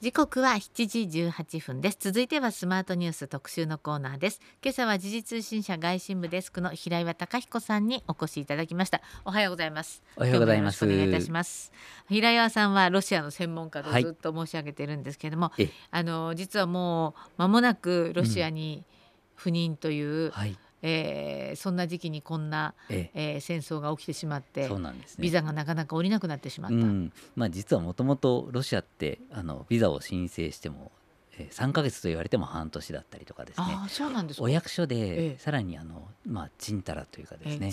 時刻は7時18分です。続いてはスマートニュース特集のコーナーです。今朝は時事通信社外信部デスクの平岩貴彦さんにお越しいただきました。おはようございます。おはようございます。お願いいたします。平岩さんはロシアの専門家でずっと申し上げているんですけれども、はい、あの実はもう間もなくロシアに赴任という、うん。はいえー、そんな時期にこんな、ええ。えー、戦争が起きてしまってそうなんです、ね、ビザがなかなか下りなくなってしまった、うん、まあ、実はもともとロシアってあのビザを申請しても、えー、3か月と言われても半年だったりとかですね。あそうなんですお役所で、ええ、さらにあの、まあ、ちんたらというかですね、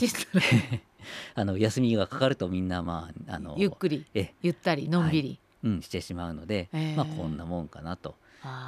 え あの休みがかかるとみんな、まあ、あのゆっくりえゆったりのんびり、はい。うん、してしまうので、まあ、こんなもんかなと。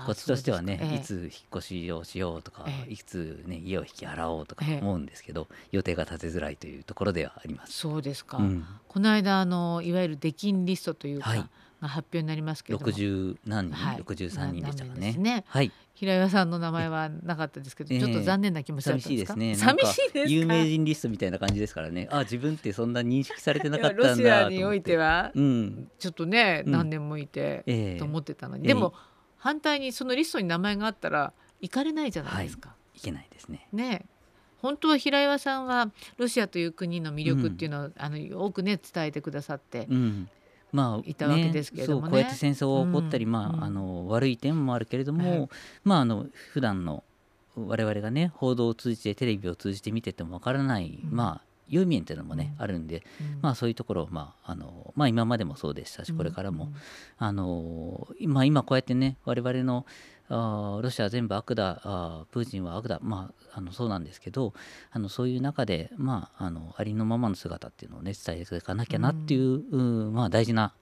こっちとしてはね、えいつ引っ越しをしようとか、えいつ、ね、家を引き払おうとか思うんですけど、予定が立てづらいというところではあります。そうですか、うん、この間あのいわゆる出禁リストというか、はい、が発表になりますけど六十何人、はい、63人でしたかね。ね。はい、平岩さんの名前はなかったですけど、ちょっと残念な気持ちだったんですか？寂しいですね。寂しいです有名人リストみたいな感じですからね。あ、自分ってそんな認識されてなかったんだ ロシアにおいては、うん、ちょっとね、何年もいて、うん、と思ってたのに、でも。反対にそのリストに名前があったら行かれないじゃないですか。はい、けないですね。ね本当は平岩さんはロシアという国の魅力っていうのを、うん、あの多くね伝えてくださって、うん、まあ、いたわけですけれども、ね、こうやって戦争が起こったり、うん、まあ、あの悪い点もあるけれども、はい、まああの普段の我々がね報道を通じてテレビを通じて見ててもわからない、まあ良い面っていうのもね、あるんで、まあそういうところを、まああのまあ、今までもそうでしたしこれからも、あの今今こうやってね我々のあロシアは全部悪だあプーチンは悪だ、まあ、あのそうなんですけどあのそういう中で、まあ、あのありのままの姿っていうのをね伝えていかなきゃなっていう、うん、まあ、大事な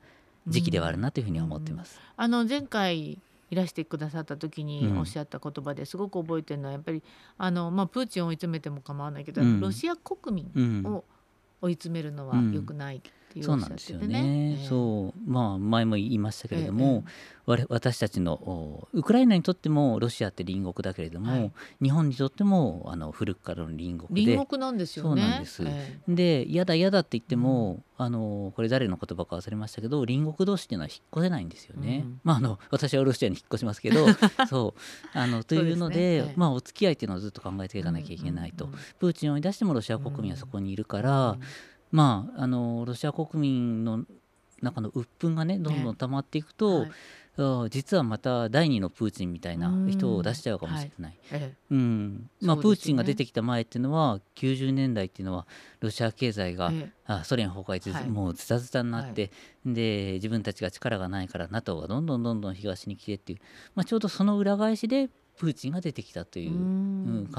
時期ではあるなというふうには思っています。あの前回いらしてくださった時におっしゃった言葉ですごく覚えてるのはやっぱりあの、まあ、プーチンを追い詰めても構わないけど、うん、ロシア国民を追い詰めるのは良くないっていうおっしゃっててね。そう。まあ前も言いましたけれども、ええ私たちのウクライナにとってもロシアって隣国だけれども、はい、日本にとってもあの古くからの隣国で。隣国なんですよね。そうなんです、えー、で嫌だ嫌だって言っても、うん、あのこれ誰の言葉か忘れましたけど隣国同士っていうのは引っ越せないんですよね。うん、まああの私はロシアに引っ越しますけど そう。あのというので、ね、まあ、お付き合いっていうのをずっと考えていかなきゃいけないと、うんうんうん、プーチンを追い出してもロシア国民はそこにいるから、うん、まああのロシア国民の中の鬱憤がねどんどん溜まっていくと、はい。実はまた第二のプーチンみたいな人を出しちゃうかもしれない。はい、うん。まあ、プーチンが出てきた前っていうのは90年代っていうのはロシア経済が、あソ連崩壊でもうズタズタになって、はい、で自分たちが力がないから NATO がどんどんどんどん東に来てっていう、まあ、ちょうどその裏返しでプーチンが出てきたという、うん、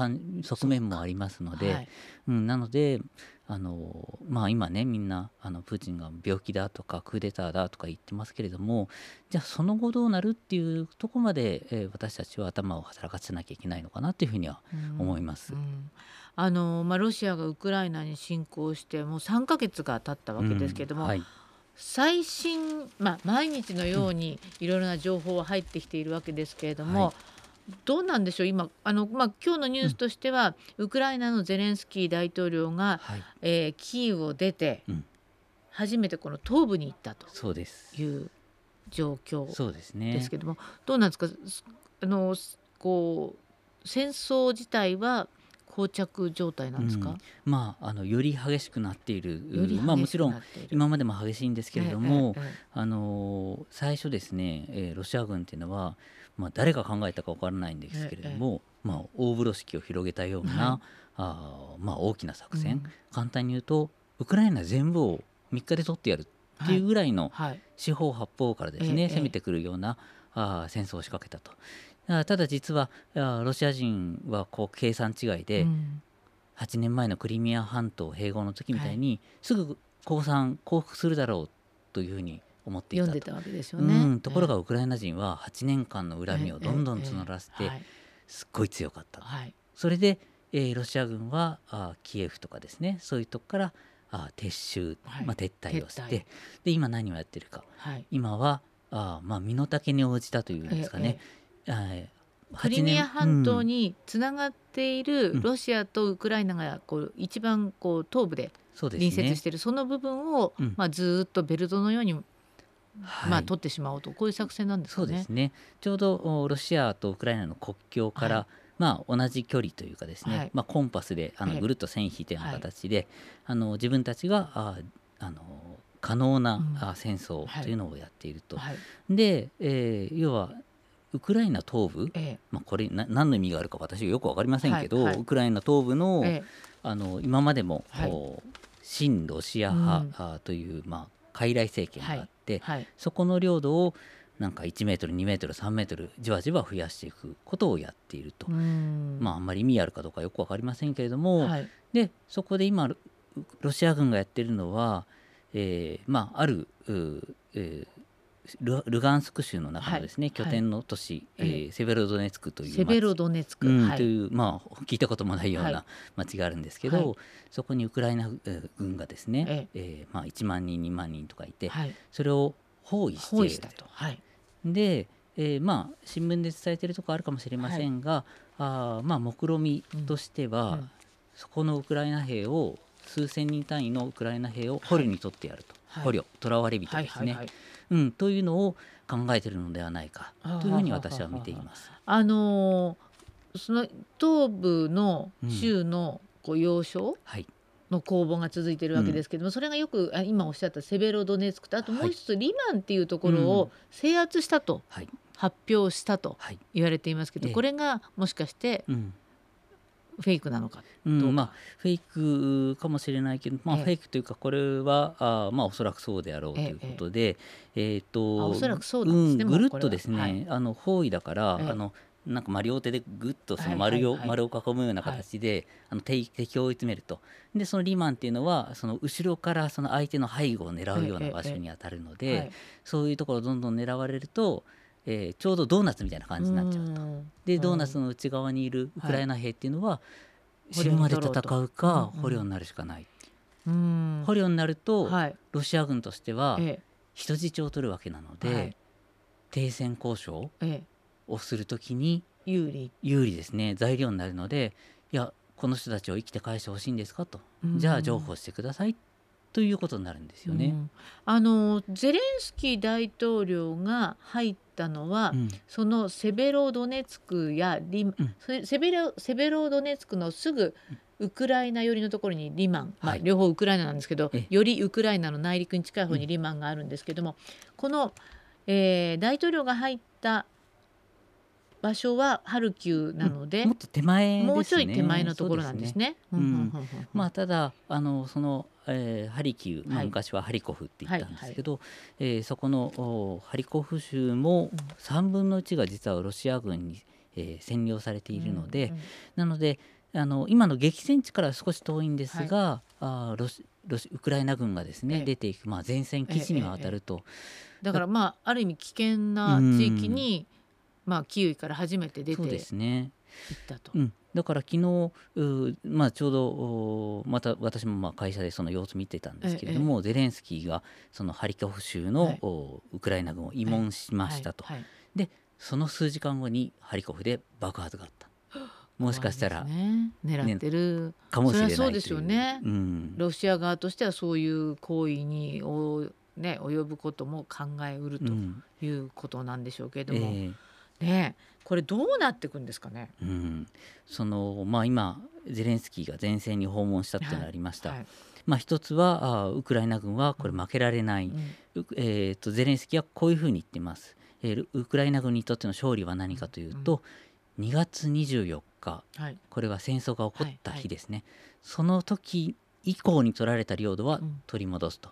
側面もありますので、はい、うん、なのであの、まあ、今ねみんなあのプーチンが病気だとかクーデターだとか言ってますけれどもじゃあその後どうなるっていうとこまで、えー、私たちは頭を働かせなきゃいけないのかなというふうには思います。あのまあ、ロシアがウクライナに侵攻してもう3か月が経ったわけですけれども、はい。最新、まあ、毎日のようにいろいろな情報は入ってきているわけですけれども、はい、どうなんでしょう今。あの、まあ、今日のニュースとしては、うん、ウクライナのゼレンスキー大統領が、はい、えー、キーウを出て、うん、初めてこの東部に行ったという状況ですけども、ね、どうなんですか？あのこう戦争自体は膠着状態なんですか、うん、まあ、あのより激しくなっている。まあ、もちろん今までも激しいんですけれども、えええ、あの最初ですね、えー、ロシア軍っていうのは、まあ、誰が考えたか分からないんですけれども、まあ、大風呂敷を広げたような、はい、あまあ、大きな作戦、うん、簡単に言うとウクライナ全部を3日で取ってやるっていうぐらいの四方八方からですね、攻めてくるようなあ戦争を仕掛けたと。ただ実はロシア人はこう計算違いで、8年前のクリミア半島併合の時みたいに、すぐ降参降伏するだろうというふうに思っていたと。たわけですよね、うん、ところがウクライナ人は8年間の恨みをどんどん募らせてすっごい強かった、それで、えー、ロシア軍はあキエフとかですね。そういうとこからあ撤収、まあ、撤退をしてで今何をやってるか、今はあ、まあ、身の丈に応じたというんですかね、クリミア半島につながっているロシアとウクライナがこう一番こう東部で隣接しているその部分を、まあ、ずっとベルトのようにはい、まあ、取ってしまおうと。こういう作戦なんですかね。そうですね。ちょうどロシアとウクライナの国境から、はい、まあ、同じ距離というかですね、はい、まあ、コンパスであのぐるっと線引いたような形で、あの自分たちがああの可能な、うん、戦争というのをやっていると。で、えー、要はウクライナ東部、ええ、まあ、これな何の意味があるか私はよく分かりませんけど、はい。はい、ウクライナ東部のえ、あの今までも、はい、親ロシア派、うん、という、まあ、傀儡政権があって、はいはい、そこの領土をなんか1メートル2メートル3メートルじわじわ増やしていくことをやっていると、まあ、あんまり意味あるかどうかよく分かりませんけれども、でそこで今ロシア軍がやってるのは、えーまあ、ある、えー、ルルガンスク州の中のですね、はい、拠点の都市、はい、えー、セベロドネツクというセベロドネツク、うんはい、というまあ聞いたこともないような町があるんですけど、そこにウクライナ軍がですね、ええ。ー、まあ、1万人2万人とかいて、それを包囲してと。で、えー、まあ新聞で伝えているところあるかもしれませんが、あまあ目論見としては、うん。うん、そこのウクライナ兵を数千人単位のウクライナ兵を捕虜に取ってやると、捕虜囚われ人ですね。うん、というのを考えているのではないかというふうに私は見ています。あのその東部の州のこう要衝、はい。の攻防が続いているわけですけども、うん、それがよく今おっしゃったセベロドネツクとあともう一つ、リマンっていうところを制圧したと、はい、発表したと言われていますけど、はい、これがもしかして、うんフェイクなのかうん、まあ、フェイクかもしれないけど、まあ、フェイクというかこれはあ、まあ、おそらくそうであろうということで、えー、とおそらくそうなんですね、ぐるっとですね、は。い、あの包囲だから、あのなんかまあ両手でぐっとその丸を、丸を囲むような形で、あの敵敵を追い詰めると。でそのリマンっていうのはその後ろからその相手の背後を狙うような場所に当たるので、そういうところをどんどん狙われるとえー、ちょうどドーナツみたいな感じになっちゃうと。でドーナツの内側にいるウクライナ兵っていうのは、はい、死ぬまで戦うか捕虜になるしかない。捕虜になると、はい、ロシア軍としては人質を取るわけなので、はい、停戦交渉をするときに有利。有利ですね。材料になるのでいやこの人たちを生きて返してほしいんですかと、じゃあ譲歩してください。ということになるんですよね。うん、あのゼレンスキー大統領が入ったのは、うん、そのセベロドネツクやリ、うん、セベロセベロドネツクのすぐウクライナ寄りのところにリマン、まあ、両方ウクライナなんですけど、よりウクライナの内陸に近い方にリマンがあるんですけども、この、えー、大統領が入った場所はハルキウなので、うん、もっと手前、ね、もうちょい手前のところなんですね。まあただあのその、えー、ハリキウ、まあ、昔はハリコフって言ったんですけど、はいはい、えー、そこのハリコフ州も3分の1が実はロシア軍に、えー、占領されているので、うんうん、なのであの今の激戦地から少し遠いんですが、はい、あロシロシウクライナ軍がですね、ええ、出ていく、まあ、前線基地には当たると、え、だからまあある意味危険な地域に、うんまあ、キウイから初めて出てそうですね。行ったと。うん。だから昨日まあ、ちょうどまた私もまあ会社でその様子見てたんですけれども、ええ、ゼレンスキーがそのハリコフ州の、はい、ウクライナ軍を慰問しましたと、はい。はい、でその数時間後にハリコフで爆発があった。もしかしたら、ね、狙ってる、ね、かもしれないそうですよね、うん、ロシア側としてはそういう行為にお、ね、及ぶことも考えうるということなんでしょうけれども。うんえ。ーねこれどうなっていくんですかね？うん、そのまあ今ゼレンスキーが前線に訪問したっていうのがありました。はいはい、まあ一つはあウクライナ軍はこれ負けられない、うん、えーと、ゼレンスキーはこういうふうに言っています、えー。ウクライナ軍にとっての勝利は何かというと、うん、2月24日、はい、これは戦争が起こった日ですね、その時以降に取られた領土は取り戻すと。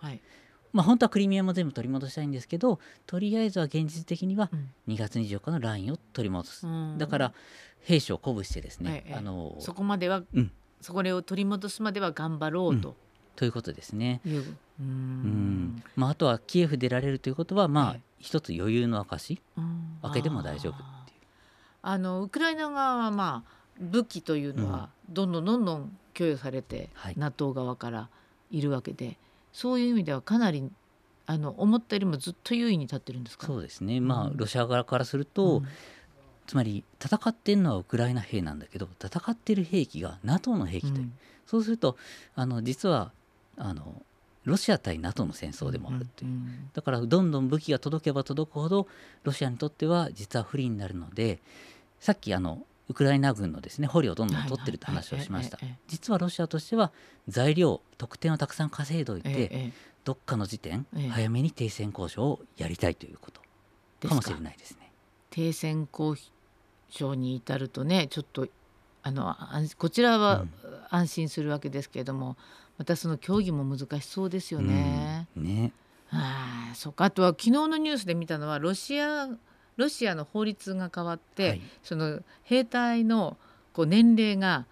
はいまあ、本当はクリミアも全部取り戻したいんですけどとりあえずは現実的には2月24日のラインを取り戻す、うん、だから兵士を鼓舞してですね、あのそこまでは、うん、そこを取り戻すまでは頑張ろうと。うん、ということですね。うん。まあ、あとはキエフ出られるということは、まあ、一つ余裕の証開けても大丈夫っていう。あのウクライナ側は、まあ、武器というのはどんどんどんどん供与されて、はい、NATO 側からいるわけで。そういう意味ではかなりあの思ったよりもずっと優位に立ってるんですか？そうですね、まあ、ロシア側からすると、うん、つまり戦ってるのはウクライナ兵なんだけど戦ってる兵器が NATO の兵器という、うん、そうするとあの実はあのロシア対 NATO の戦争でもあるという、だからどんどん武器が届けば届くほどロシアにとっては実は不利になるのでさっきあのウクライナ軍のですね捕虜をどんどん取ってるって話をしました。実はロシアとしては材料得点をたくさん稼いでおいて、どっかの時点、早めに停戦交渉をやりたいということかもしれないですね。停戦交渉に至るとねちょっとあのこちらは安心するわけですけれども、うん、またその協議も難しそうですよね。うん、ね。あそうか。あとは昨日のニュースで見たのはロシアロシアの法律が変わって、はい、その兵隊のこう年齢が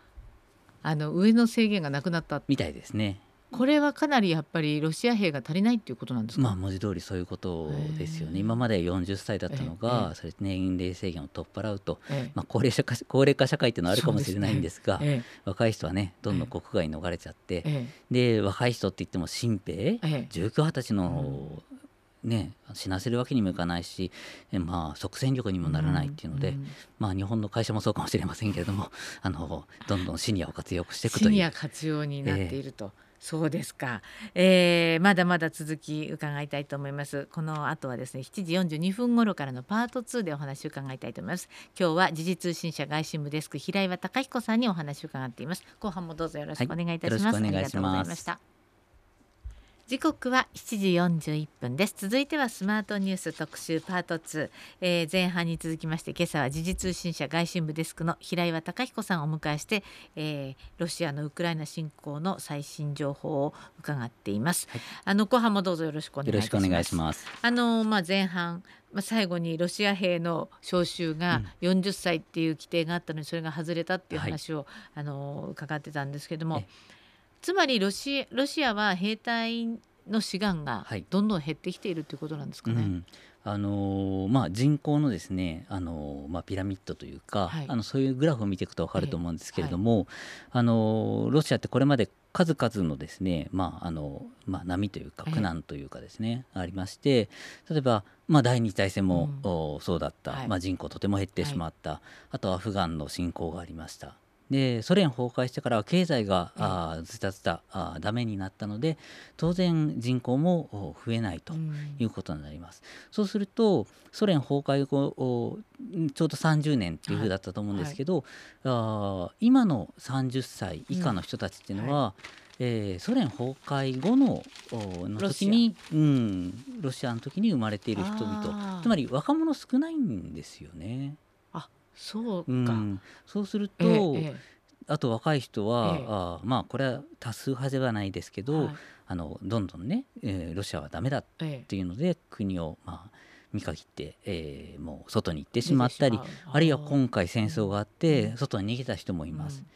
あの上の制限がなくなった。みたいですね。これはかなりやっぱりロシア兵が足りないっていうことなんですか？まあ文字通りそういうことですよね。今まで40歳だったのが、それ年齢制限を取っ払うと、まあ高齢者化高齢化社会っていうのはあるかもしれないんですが、若い人はねどんどん国外に逃れちゃって、で若い人って言っても新兵、19、20歳のね、死なせるわけにもいかないし、まあ、即戦力にもならないっていうので、うん。うん、まあ、日本の会社もそうかもしれませんけれども あのどんどんシニアを活用していくという。シニア活用になっていると、えーそうですか、えー、まだまだ続き伺いたいと思います。この後はですね7時42分頃からのパート2でお話を伺いたいと思います。今日は時事通信社外信部デスク平岩貴彦さんにお話を伺っています。後半もどうぞよろしくお願いいたします、はい、ありがとうございました時刻は7時41分です。続いてはスマートニュース特集パート2、えー、前半に続きまして今朝は時事通信社外信部デスクの平岩貴彦さんをお迎えして、えー、ロシアのウクライナ侵攻の最新情報を伺っています、はい、あの後半もどうぞよろしくお願いします。あのまあ前半まあ、最後にロシア兵の招集が40歳っていう規定があったのにそれが外れたっていう話を、はい、あの伺ってたんですけども、つまりロシロシアは兵隊の志願がどんどん減ってきているということなんですかね。はいうん。あのまあ、人口のですね、あのまあ、ピラミッドというか、はい、あのそういうグラフを見ていくと分かると思うんですけれども、はい、あのロシアってこれまで数々のですね、まああのまあ、波というか苦難というかですね、ありまして例えば、まあ、第二次大戦も、うん、そうだった、まあ、人口とても減ってしまった、あとアフガンの侵攻がありましたでソ連崩壊してからは経済が、うん、あずたずたあダメになったので当然人口も増えないということになります。うん、そうするとソ連崩壊後ちょうど30年っていうふうだったと思うんですけど、はい。はい、あ今の30歳以下の人たちっていうのは、うん。はいえー、ソ連崩壊後のの時にロ,、うん、ロシアの時に生まれている人々。つまり若者少ないんですよね。そうか、うん、そうすると、ええ、あと若い人は、え、あまあこれは多数派ではないですけど、はい、あのどんどんね、えー、ロシアはダメだっていうので、国をまあ見限って、えー、もう外に行ってしまったりあるいは今回戦争があって、外に逃げた人もいます。うん、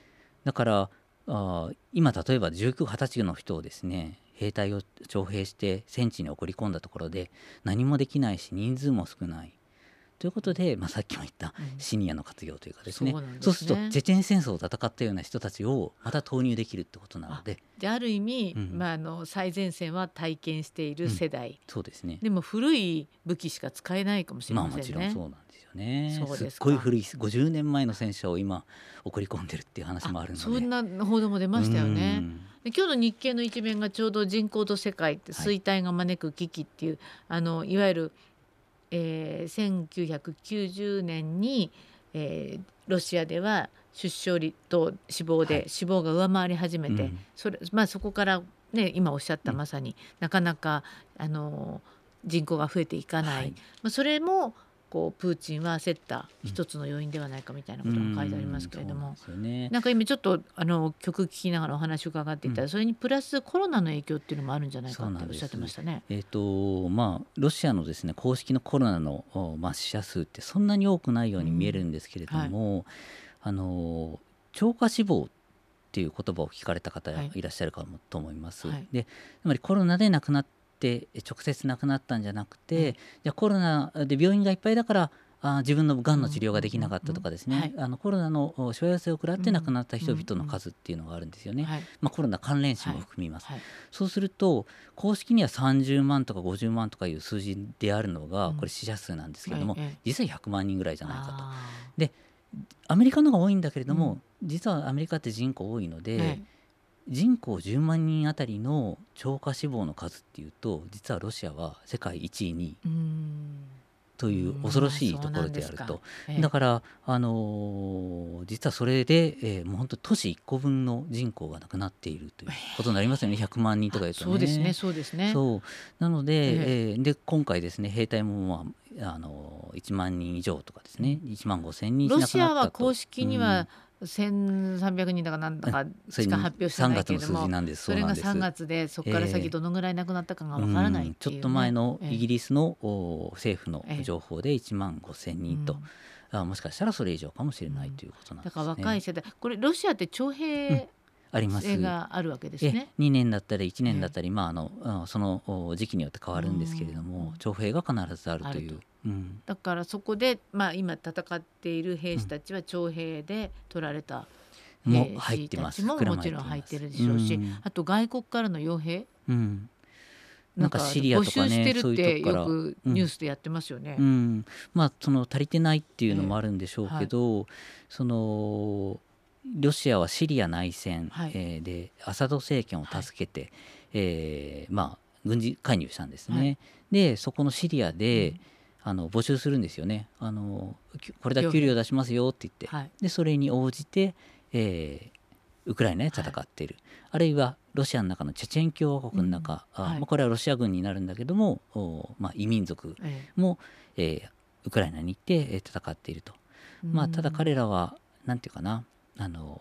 だからあ今例えば19、20歳の人をですね兵隊を徴兵して戦地に送り込んだところで何もできないし人数も少ないということで、まあ、さっきも言ったシニアの活用というかですね。うん、そう、ね、そうするとチェチェン戦争を戦ったような人たちをまた投入できるってことなので。である意味、うん、まあ、あの最前線は体験している世代、うん、そうですね。でも古い武器しか使えないかもしれませんね。まあ、もちろんそうなんですよね。すっごい古い50年前の戦車を今送り込んでるっていう話もあるので。そんな報道も出ましたよね。で今日の日経の一面がちょうど人口と世界って衰退が招く危機っていう、はい、あのいわゆるえー、1990年に、えー、ロシアでは出生率と死亡で、はい、死亡が上回り始めて、うん、それまあ、そこから、ね、今おっしゃったまさに、うん、なかなかあの人口が増えていかない、はい、まあ、それもこうプーチンは焦った一つの要因ではないかみたいなことが書いてありますけれども、うんね、なんか今ちょっとあの曲聴きながらお話を伺っていたら、うん、それにプラスコロナの影響っていうのもあるんじゃないかっておっしゃってましたね。えーとまあ、ロシアのですね公式のコロナの、まあ、死者数ってそんなに多くないように見えるんですけれども、うん。はい、あの超過死亡っていう言葉を聞かれた方い。らっしゃるかもと思います。はい、でつまりコロナで亡くなっって直接亡くなったんじゃなくて、うん、じゃコロナで病院がいっぱいだからあ自分のがんの治療ができなかったとかですね、あのコロナのしわ寄せを食らって亡くなった人々の数っていうのがあるんですよね、まあ、コロナ関連死も含みます、はい。はい、そうすると公式には30万とか50万とかいう数字であるのがこれ死者数なんですけれども、実は100万人ぐらいじゃないかと。でアメリカのが多いんだけれども、実はアメリカって人口多いので、人口10万人あたりの超過死亡の数っていうと実はロシアは世界1位にという恐ろしいところであると、ええ、だからあのー、実はそれで、えー、もう本当都市1個分の人口がなくなっているということになりますよね。100万人とか言うとね。そうですねそうですね。そう。なので,、えー、で今回ですね兵隊も、まあ、あの1万人以上とかですね。1万5千人ロシアは公式には、うん1300人だかなんだかしか発表してないけれどもそれが3月でそこから先どのぐらいなくなったかがわからない、ね。ちょっと前のイギリスの政府の情報で1万5千人と、あもしかしたらそれ以上かもしれないということなんです、ね、だから若い世代これロシアって徴兵、あります。があるわけですね。2年だったり1年だったり、まあ、あのその時期によって変わるんですけれども、徴兵が必ずあるという。うん、だからそこで、まあ、今戦っている兵士たちは徴兵で取られた兵士たちももちろん入ってるでしょうし、うん、あと外国からの傭兵、うん、なんかシリアとかね募集してるってよくニュースでやってますよね。うん、まあその足りてないっていうのもあるんでしょうけど、はい、そのロシアはシリア内戦、はい、えー、でアサド政権を助けて、はい、えー、まあ軍事介入したんですね。はい、でそこのシリアで、うん。あの募集するんですよね。あのこれだけ給料出しますよって言って、はい、でそれに応じて、えー、ウクライナで戦っている、はい、あるいはロシアの中のチェチェン共和国の中、うん。はい、あまあ、これはロシア軍になるんだけども、おまあ、異民族も、えー、ウクライナに行って戦っていると、まあ、ただ彼らは何て言うかなあの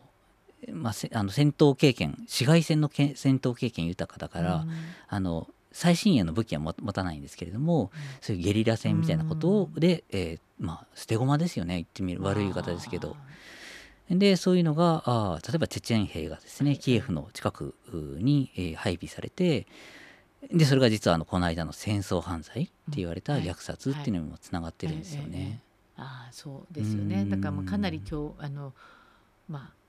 まあ、あの戦闘経験市街戦の戦闘経験豊かだから、あの最新鋭の武器は持たないんですけれども、そういうゲリラ戦みたいなことで、えー、まあ、捨て駒ですよね言ってみる悪い言い方ですけど。でそういうのがあ例えばチェチェン兵がですねキエフの近くに、えー、配備されてでそれが実はあのこの間の戦争犯罪って言われた虐殺っていうのにもつながってるんですよね。ああそうですよね。だからもうかなり今日あのまあ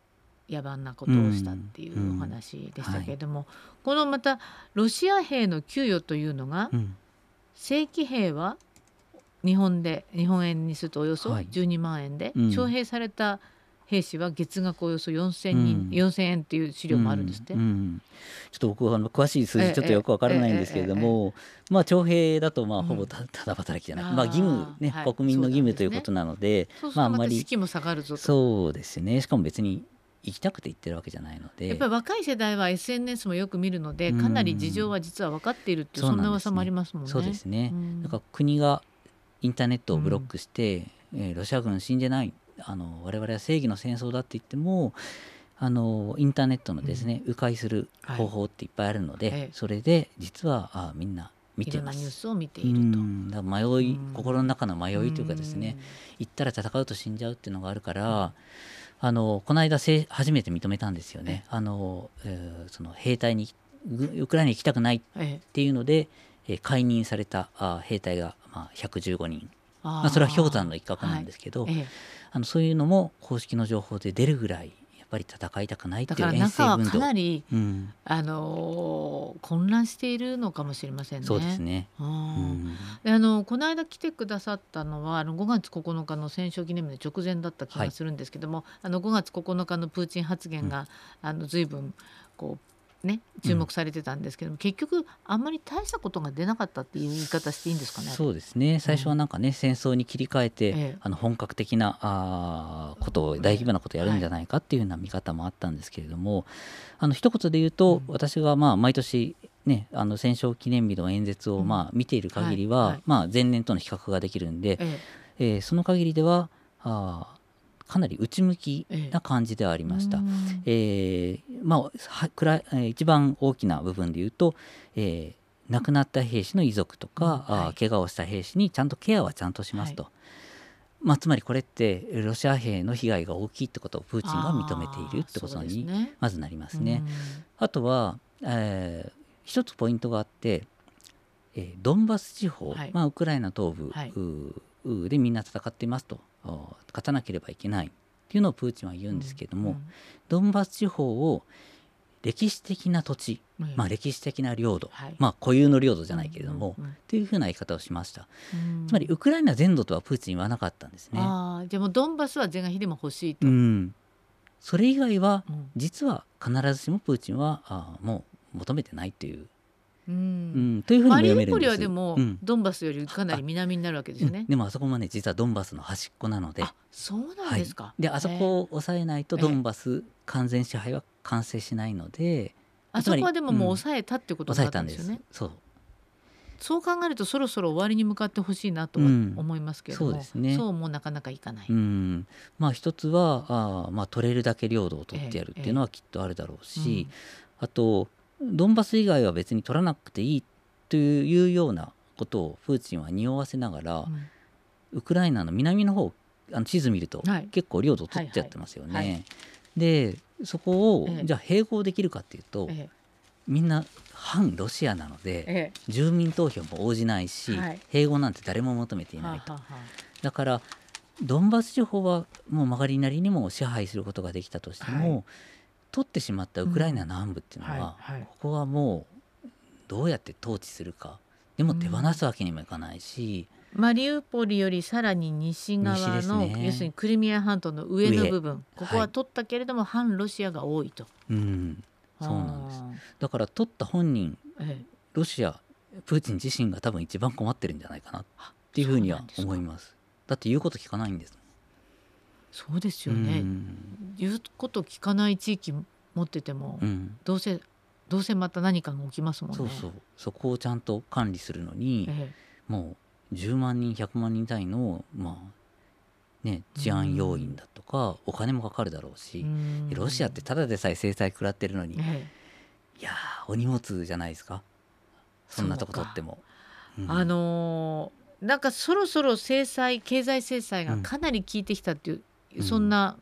野蛮なことをしたっていうお話でしたけれども、このまたロシア兵の給与というのが、うん、正規兵は日本で日本円にするとおよそ12万円で、はい、徴兵された兵士は月額およそ4000人、うん、4000円っていう資料もあるんですって、うんうん、ちょっと僕はあの詳しい数字ちょっとよくわからないんですけれども、まあ徴兵だとまあほぼただ働きじゃない、まあ義務ね、はい、国民の義務ということなので、まああんまり士気も下がるぞそうですね。しかも別に行きたくて行ってるわけじゃないので。やっぱり若い世代は SNS もよく見るのでかなり事情は実は分かっているっていうそんな噂もありますもんね。そうですね、だから国がインターネットをブロックして、うん、えー、ロシア軍死んでないあの我々は正義の戦争だって言ってもあのインターネットのですね、うん、迂回する方法っていっぱいあるので、はい、それで実はあみんな見てます。ニュースを見ていると。だ迷い、心の中の迷いというかですね、行ったら戦うと死んじゃうっていうのがあるから、あのこの間せ初めて認めたんですよね。あの、えー、その兵隊にウクライナに行きたくないっていうので、えー、解任されたあ兵隊が、まあ、115人まあ、それは氷山の一角なんですけど、はい。ええ、あのそういうのも公式の情報で出るぐらいやっぱり戦いたくないっていう遠征運動。かなり、うん、あの混乱しているのかもしれませんね。そうですね、うん、あのこの間来てくださったのはあの5月9日の戦勝記念日の直前だった気がするんですけども、はい、あの5月9日のプーチン発言が、うん、あの随分こうね、注目されてたんですけども、うん、結局あんまり大したことが出なかったっていう言い方していいんですかね。そうですね。最初はなんかね、うん、戦争に切り替えて、ええ、あの本格的なあことを大規模なことをやるんじゃないかっていうような見方もあったんですけれども、あの一言で言うと、うん、私がまあ毎年ね、あの戦勝記念日の演説をまあ見ている限りは、はい。はい、まあ、前年との比較ができるんで、ええ。えー、その限りではあかなり内向きな感じではありました。ええー、まあ、くら一番大きな部分で言うと、えー、亡くなった兵士の遺族とか、うん。はい、怪我をした兵士にちゃんとケアはちゃんとしますと。はい、まあ、つまりこれってロシア兵の被害が大きいってことをプーチンが認めているってことにまずなりますね。あ、ね、とは、えー、一つポイントがあって、えー、ドンバス地方、はい、まあ、ウクライナ東部、はい、でみんな戦っていますと勝たなければいけないっていうのをプーチンは言うんですけれども、うん。うん、ドンバス地方を歴史的な土地、うん、まあ、歴史的な領土、はい、まあ、固有の領土じゃないけれども、うんうんうん、というふうな言い方をしました、うん、つまりウクライナ全土とはプーチン言わなかったんですね。あじゃあもうドンバスは是が非でも欲しいと、うん、それ以外は実は必ずしもプーチンはあもう求めてないという。うん、というふうにマリウポリはでも、うん、ドンバスよりかなり南になるわけですよね、うん、でもあそこもね実はドンバスの端っこなので。そうなんですか、はい、であそこを抑えないとドンバス完全支配は完成しないので、あそこはでももう抑えたってことだったんですよね、そう。そう考えるとそろそろ終わりに向かってほしいなとは思いますけれども、うん、そうですね。そうもなかなかいかない。うん、まあ一つはあまあ取れるだけ領土を取ってやるっていうのはきっとあるだろうし、えええうん、あとドンバス以外は別に取らなくていいというようなことをプーチンは匂わせながら、うん、ウクライナの南の方あの地図見ると、結構領土取っちゃってますよね。はいはいはい、でそこを、じゃあ併合できるかっていうと、みんな反ロシアなので、ええ、住民投票も応じないし、はい、併合なんて誰も求めていないと。ははだからドンバス地方はもう曲がりなりにも支配することができたとしても、はい、取ってしまったウクライナ南部っていうのは、ここはもうどうやって統治するかでも手放すわけにもいかないし。うん、マリウポリよりさらに西側の、ね、要するにクリミア半島の上の部分ここは取ったけれども、反ロシアが多いと。うん。そうなんです。だから取った本人、ええ、ロシアプーチン自身が多分一番困ってるんじゃないかなっていうふうには思います。だって言うこと聞かないんですそうですよね、言うこと聞かない地域持ってても、うん、どうせどうせまた何かが起きますもんね。そうそう。そこをちゃんと管理するのに、ええ、もう10万人100万人単位のまあね、治安要員だとかお金もかかるだろうしロシアってただでさえ制裁食らってるのに、ええ、いやお荷物じゃないですか。そんなとこ取っても。うん、あのー、なんかそろそろ制裁経済制裁がかなり効いてきたっていう、うん、そんな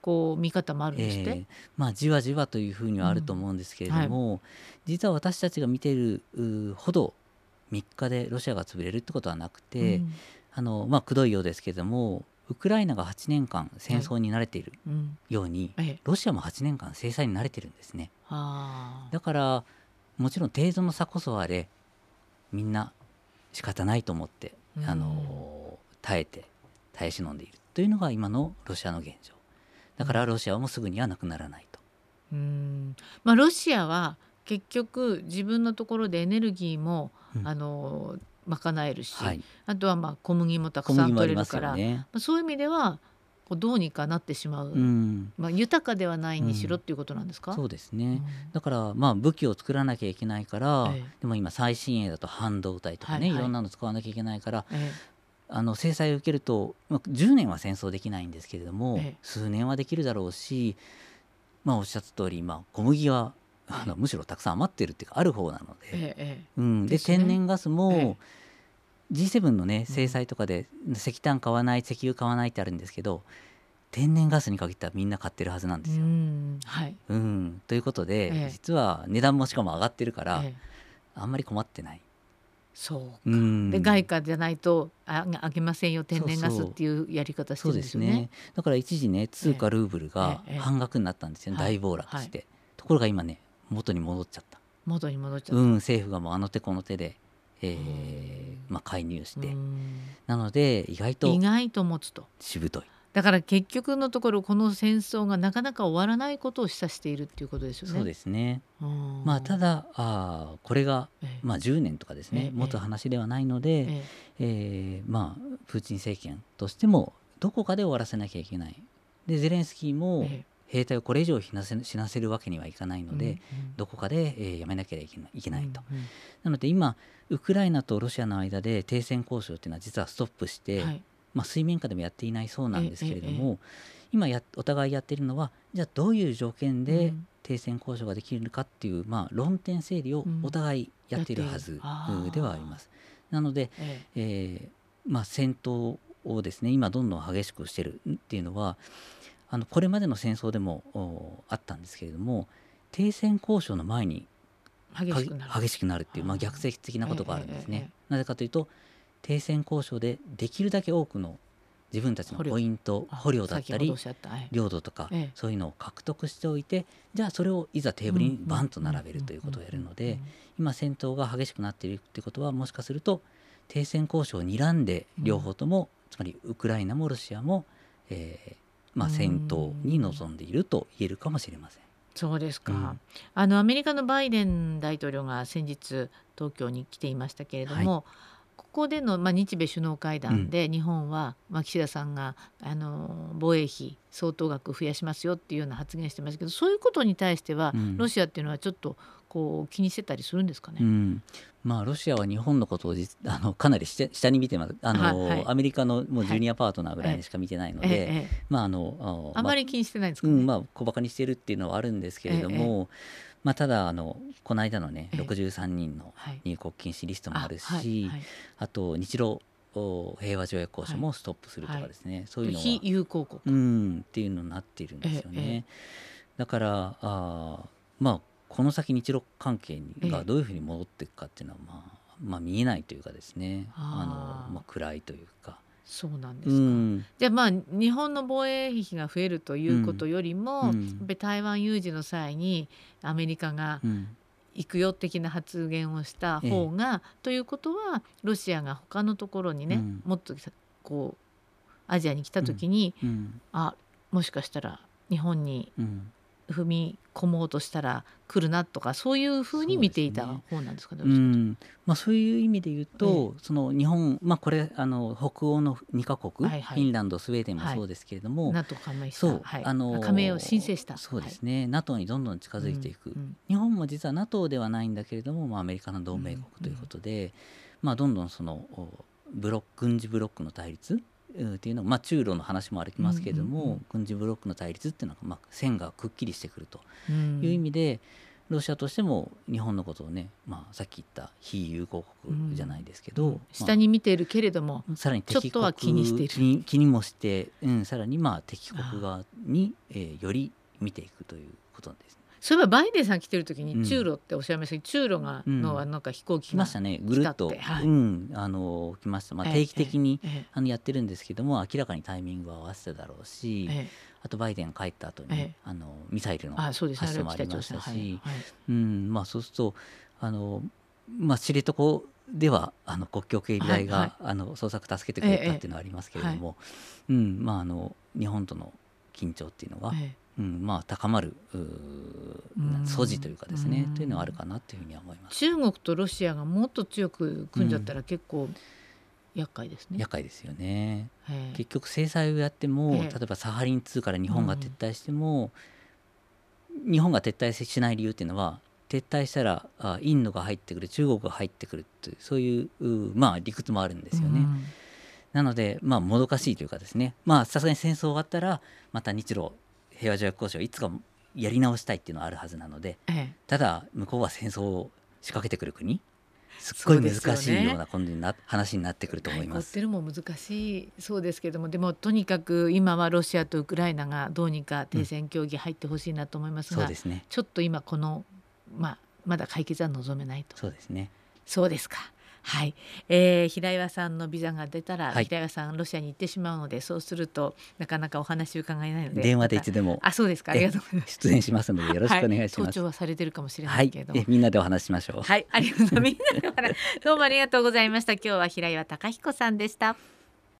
こう見方もあるんですね、えー、まあじわじわというふうにはあると思うんですけれども、うんはい、実は私たちが見ているほど3日でロシアが潰れるってことはなくて、あのまあくどいようですけれどもウクライナが8年間戦争に慣れているように、はいうん、ロシアも8年間制裁に慣れてるんですね。だからもちろん程度の差こそあれみんな仕方ないと思って、うん、あの耐えて耐え忍んでいるというのが今のロシアの現状。だからロシアもすぐにはなくならないと。うん。まあ、ロシアは結局自分のところでエネルギーも、うん、あの賄えるし、はい、あとはまあ小麦もたくさん取れるから、ね、まあ、そういう意味ではこうどうにかなってしまう、うん、まあ、豊かではないにしろっていうことなんですか、うん、そうですね、うん、だからまあ武器を作らなきゃいけないから、ええ、でも今最新鋭だと半導体とかね、はいはい、いろんなの使わなきゃいけないから、え、あの制裁を受けると、まあ、10年は戦争できないんですけれども、数年はできるだろうし、まあ、おっしゃった通り、まあ、小麦はあのむしろたくさん余ってるっていうかある方なので,、ええうん、で、ね、天然ガスも、G7 のね制裁とかで石炭買わない石油買わないってあるんですけど天然ガスに限ってはみんな買ってるはずなんですよ。はい、うん。ということで、ええ、実は値段もしかも上がってるから、え、あんまり困ってない。そううん、で外貨じゃないとああげませんよ天然ガスっていうやり方してるんですよね。そうですね。だから一時ね通貨ルーブルが半額になったんですよね、大暴落して、はい、ところが今ね元に戻っちゃった。元に戻っちゃった。うん政府がもうあの手この手でえーまあ、介入して。なので意外と意外と持つと。しぶといだから結局のところこの戦争がなかなか終わらないことを示唆しているっていうことですよね。そうですね。まあただあこれが、まあ、10年とかですね、もっと話ではないので、ええ。ー、まあプーチン政権としてもどこかで終わらせなきゃいけない。でゼレンスキーも、兵隊をこれ以上死なせ死なせるわけにはいかないので、うんうん、どこかで、えー、やめなければいけないと、うんうん、なので今ウクライナとロシアの間で停戦交渉というのは実はストップして、はい、まあ、水面下でもやっていないそうなんですけれども、今やお互いやっているのはじゃあどういう条件で停戦交渉ができるかっていう、まあ、論点整理をお互いやっているはず。ではあります。なので、ええ。ー、まあ、戦闘をですね今どんどん激しくしてるっていうのはあのこれまでの戦争でもあったんですけれども停戦交渉の前に激しくなる。激しくなるっていう、まあ、逆説的なことがあるんですね。なぜかというと停戦交渉でできるだけ多くの自分たちのポイント捕虜だったり領土とか、そういうのを獲得しておいてじゃあそれをいざテーブルにバンと並べるということをやるので今戦闘が激しくなっているってことはもしかすると停戦交渉を睨んで両方とも、つまりウクライナもロシアも、えー、まあ、戦闘に臨んでいると言えるかもしれません。そうですか、うん、あのアメリカのバイデン大統領が先日東京に来ていましたけれども、はいここでの、まあ、日米首脳会談で日本は、まあ、岸田さんがあの防衛費相当額増やしますよっていうような発言してますけどそういうことに対しては、ロシアっていうのはちょっとこう気にしてたりするんですかね？うん、まあロシアは日本のことをあのかなり下に見てます。あの、はい、アメリカのもうジュニアパートナーぐらいにしか見てないので、はい、まああのあまり気にしてないんですか、ね、うん、まあ小馬鹿にしてるっていうのはあるんですけれども。まあ、ただあのこの間のね63人の入国禁止リストもあるし、あと日露平和条約交渉もストップするとかですね、そういうのは非友好国、うん、っていうのになっているんですよね。だからあまあこの先日露関係がどういうふうに戻っていくかっていうのは、まあ、まあ見えないというかですね。あの、まあ、暗いというか。そうなんですか、うん、じゃあまあ日本の防衛費が増えるということよりも、うん、やっぱり台湾有事の際にアメリカが行くよ的な発言をした方が、ということはロシアが他のところにね、もっとこうアジアに来た時に、あもしかしたら日本に踏み込もうとしたら来るなとかそういうふうに見ていた方なんですかね。そう、ね、まあ、そういう意味で言うと、その日本、まあ、これあの北欧の2か国、はいはい、フィンランドスウェーデンもそうですけれども、はい、NATO 加盟したそう、はい、あの加盟を申請した。そうですね、はい、NATO にどんどん近づいていく、うんうん、日本も実は NATO ではないんだけれども、まあ、アメリカの同盟国ということで、うんうん、まあ、どんどんそのブロック軍事ブロックの対立っていうのは、まあ、中ロの話もありますけれども、軍事ブロックの対立っていうのが、まあ、線がくっきりしてくるという意味で、ロシアとしても日本のことをね、まあ、さっき言った非友好国じゃないですけど、うんまあ、下に見ているけれどもさらに敵国は気にしている。気にもして、うん、さらにまあ敵国側に、えー、より見ていくということですそういえばバイデンさん来てる時に中ロっておっしゃいましたけど、中ロがのなん。か飛行機来ましたね。ぐるっと、はい、うんあの来ました、まあ、定期的に、あのやってるんですけども明らかにタイミングを合わせただろうし、あとバイデン帰った後に、あのミサイルの発射もありましたし、うんまあ、そうするとあの、まあ、知床ではあの国境警備隊が、はいはい、あの捜索助けてくれたっていうのはありますけれども、うんまあ、あの日本との緊張っていうのは、うん、まあ高まる素地というかですねというのはあるかなというふうには思います。中国とロシアがもっと強く組んじゃったら結構、厄介ですね。厄介ですよね。結局制裁をやっても、例えばサハリン2から日本が撤退しても、うん、日本が撤退しない理由っていうのは撤退したらあインドが入ってくる中国が入ってくるっていうそういうまあ理屈もあるんですよね。うんなので、まあ、もどかしいというかですね、まあ、さすがに戦争終わったら、また日露平和条約交渉をいつかやり直したいっていうのはあるはずなので、ええ、ただ向こうは戦争を仕掛けてくる国すっごい難しいような感じな、話になってくると思います。はい、も難しい。そうですけどもでもとにかく今はロシアとウクライナがどうにか停戦協議入ってほしいなと思いますが、うん、そうですね、ちょっと今この、まあ、まだ解決は望めないと。そうですね。そうですかはい、えー、平岩さんのビザが出たら、はい、平岩さんロシアに行ってしまうのでそうするとなかなかお話伺えないので電話でいつでもあそうですか。ありがとうございます。出演しますのでよろしくお願いします、はい、はされてるかもしれないけど、はい、みんなでお話しましょう。はい。ありがとうみんなでお話どうもありがとうございました。今日は平岩貴彦さんでした